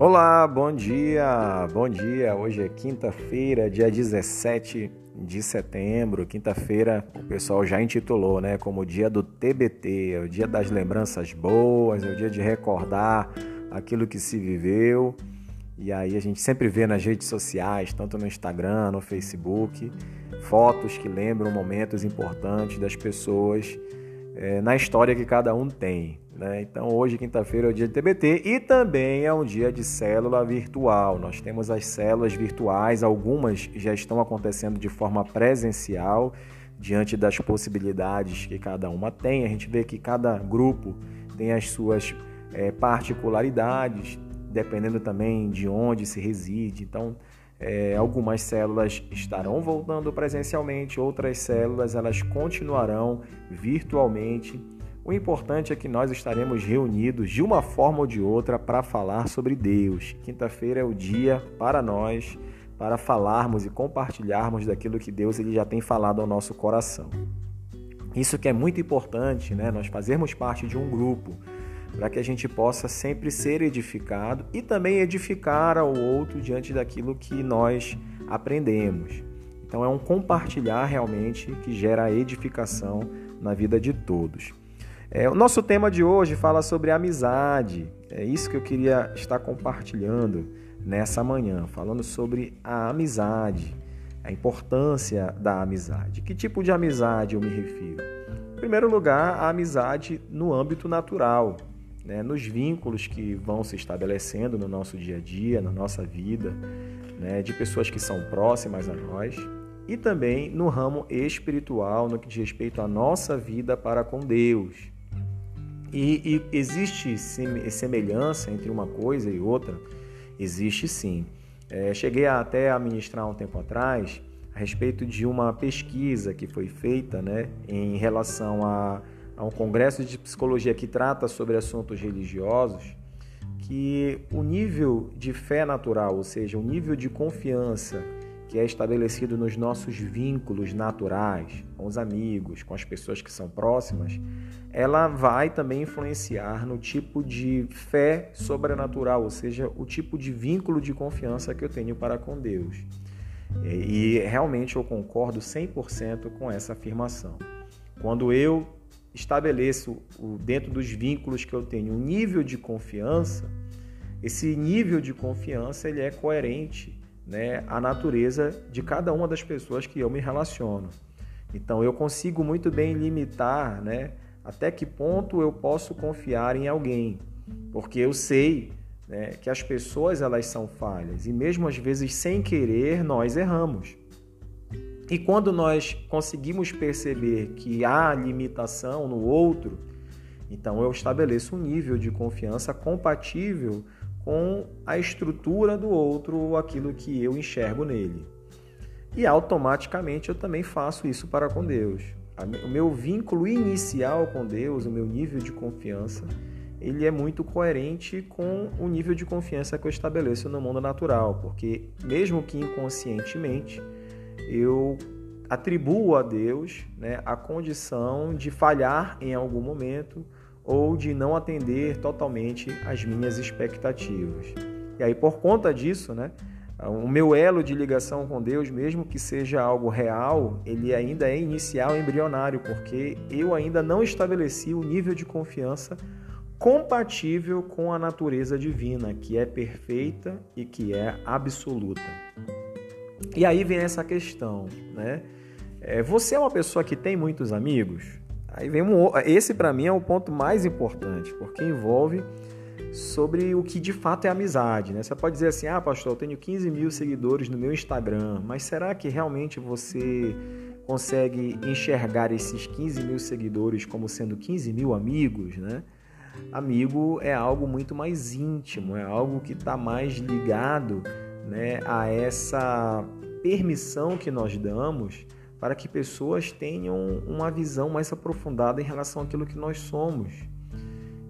Olá, bom dia, bom dia. Hoje é quinta-feira, dia 17 de setembro. Quinta-feira, o pessoal já intitulou, né, como dia do TBT, é o dia das lembranças boas, é o dia de recordar aquilo que se viveu. E aí a gente sempre vê nas redes sociais, tanto no Instagram, no Facebook, fotos que lembram momentos importantes das pessoas é, na história que cada um tem. Né? Então, hoje, quinta-feira, é o dia de TBT e também é um dia de célula virtual. Nós temos as células virtuais, algumas já estão acontecendo de forma presencial, diante das possibilidades que cada uma tem. A gente vê que cada grupo tem as suas é, particularidades, dependendo também de onde se reside. Então, é, algumas células estarão voltando presencialmente, outras células elas continuarão virtualmente. O importante é que nós estaremos reunidos de uma forma ou de outra para falar sobre Deus. Quinta-feira é o dia para nós para falarmos e compartilharmos daquilo que Deus ele já tem falado ao nosso coração. Isso que é muito importante, né? Nós fazermos parte de um grupo para que a gente possa sempre ser edificado e também edificar ao outro diante daquilo que nós aprendemos. Então é um compartilhar realmente que gera edificação na vida de todos. É, o nosso tema de hoje fala sobre amizade. É isso que eu queria estar compartilhando nessa manhã, falando sobre a amizade, a importância da amizade. Que tipo de amizade eu me refiro? Em primeiro lugar, a amizade no âmbito natural né, nos vínculos que vão se estabelecendo no nosso dia a dia, na nossa vida, né, de pessoas que são próximas a nós, e também no ramo espiritual, no que diz respeito à nossa vida para com Deus. E, e existe semelhança entre uma coisa e outra? Existe sim. É, cheguei até a ministrar um tempo atrás a respeito de uma pesquisa que foi feita né, em relação a a um congresso de psicologia que trata sobre assuntos religiosos, que o nível de fé natural, ou seja, o nível de confiança que é estabelecido nos nossos vínculos naturais, com os amigos, com as pessoas que são próximas, ela vai também influenciar no tipo de fé sobrenatural, ou seja, o tipo de vínculo de confiança que eu tenho para com Deus. E realmente eu concordo 100% com essa afirmação. Quando eu estabeleço dentro dos vínculos que eu tenho um nível de confiança, esse nível de confiança ele é coerente né, à natureza de cada uma das pessoas que eu me relaciono. Então eu consigo muito bem limitar né, até que ponto eu posso confiar em alguém, porque eu sei né, que as pessoas elas são falhas e mesmo às vezes sem querer nós erramos. E quando nós conseguimos perceber que há limitação no outro, então eu estabeleço um nível de confiança compatível com a estrutura do outro ou aquilo que eu enxergo nele. E automaticamente eu também faço isso para com Deus. O meu vínculo inicial com Deus, o meu nível de confiança, ele é muito coerente com o nível de confiança que eu estabeleço no mundo natural, porque mesmo que inconscientemente, eu atribuo a Deus né, a condição de falhar em algum momento ou de não atender totalmente às minhas expectativas. E aí, por conta disso, né, o meu elo de ligação com Deus, mesmo que seja algo real, ele ainda é inicial, embrionário, porque eu ainda não estabeleci o nível de confiança compatível com a natureza divina, que é perfeita e que é absoluta. E aí vem essa questão, né? É, você é uma pessoa que tem muitos amigos? Aí vem um, esse para mim é o ponto mais importante, porque envolve sobre o que de fato é amizade, né? Você pode dizer assim, ah, pastor, eu tenho 15 mil seguidores no meu Instagram, mas será que realmente você consegue enxergar esses 15 mil seguidores como sendo 15 mil amigos, né? Amigo é algo muito mais íntimo, é algo que está mais ligado né, a essa permissão que nós damos para que pessoas tenham uma visão mais aprofundada em relação àquilo que nós somos.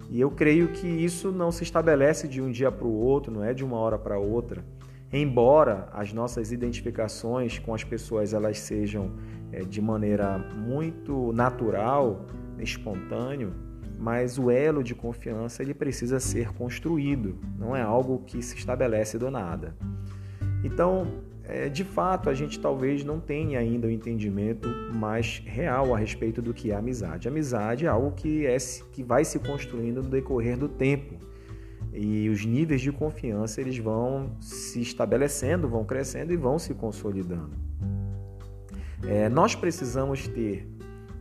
E eu creio que isso não se estabelece de um dia para o outro, não é de uma hora para outra. Embora as nossas identificações com as pessoas elas sejam é, de maneira muito natural, espontâneo, mas o elo de confiança ele precisa ser construído, não é algo que se estabelece do nada. Então, é, de fato, a gente talvez não tenha ainda o um entendimento mais real a respeito do que é amizade. Amizade é algo que, é, que vai se construindo no decorrer do tempo. E os níveis de confiança eles vão se estabelecendo, vão crescendo e vão se consolidando. É, nós precisamos ter,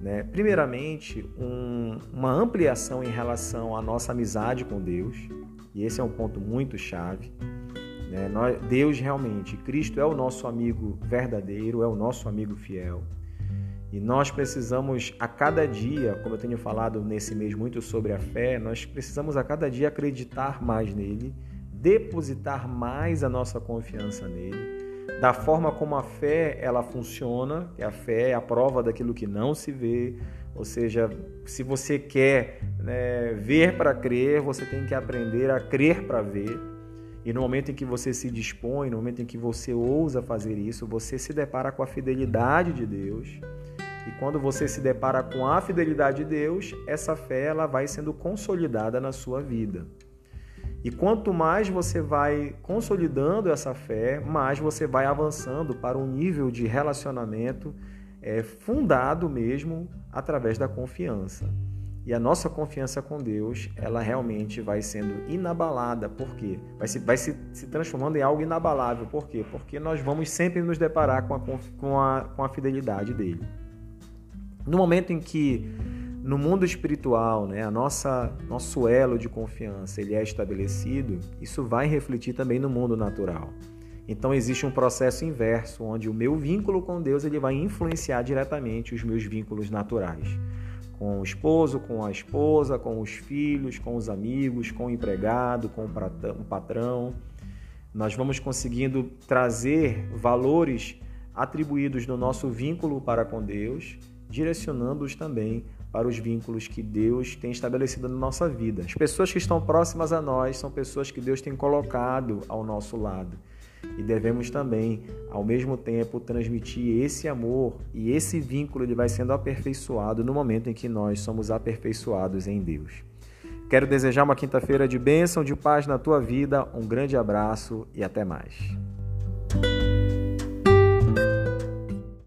né, primeiramente, um, uma ampliação em relação à nossa amizade com Deus, e esse é um ponto muito chave. Né? Deus realmente, Cristo é o nosso amigo verdadeiro, é o nosso amigo fiel. E nós precisamos a cada dia, como eu tenho falado nesse mês muito sobre a fé, nós precisamos a cada dia acreditar mais nele, depositar mais a nossa confiança nele, da forma como a fé ela funciona, que a fé é a prova daquilo que não se vê, ou seja, se você quer né, ver para crer, você tem que aprender a crer para ver. E no momento em que você se dispõe, no momento em que você ousa fazer isso, você se depara com a fidelidade de Deus. E quando você se depara com a fidelidade de Deus, essa fé ela vai sendo consolidada na sua vida. E quanto mais você vai consolidando essa fé, mais você vai avançando para um nível de relacionamento é, fundado mesmo através da confiança. E a nossa confiança com Deus, ela realmente vai sendo inabalada. Por quê? Vai se, vai se, se transformando em algo inabalável. Por quê? Porque nós vamos sempre nos deparar com a, com a, com a fidelidade dele. No momento em que no mundo espiritual, né, a nossa nosso elo de confiança ele é estabelecido, isso vai refletir também no mundo natural. Então existe um processo inverso, onde o meu vínculo com Deus ele vai influenciar diretamente os meus vínculos naturais com o esposo, com a esposa, com os filhos, com os amigos, com o empregado, com o patrão. Nós vamos conseguindo trazer valores atribuídos no nosso vínculo para com Deus, direcionando-os também para os vínculos que Deus tem estabelecido na nossa vida. As pessoas que estão próximas a nós são pessoas que Deus tem colocado ao nosso lado e devemos também, ao mesmo tempo, transmitir esse amor e esse vínculo ele vai sendo aperfeiçoado no momento em que nós somos aperfeiçoados em Deus. Quero desejar uma quinta-feira de bênção, de paz na tua vida, um grande abraço e até mais.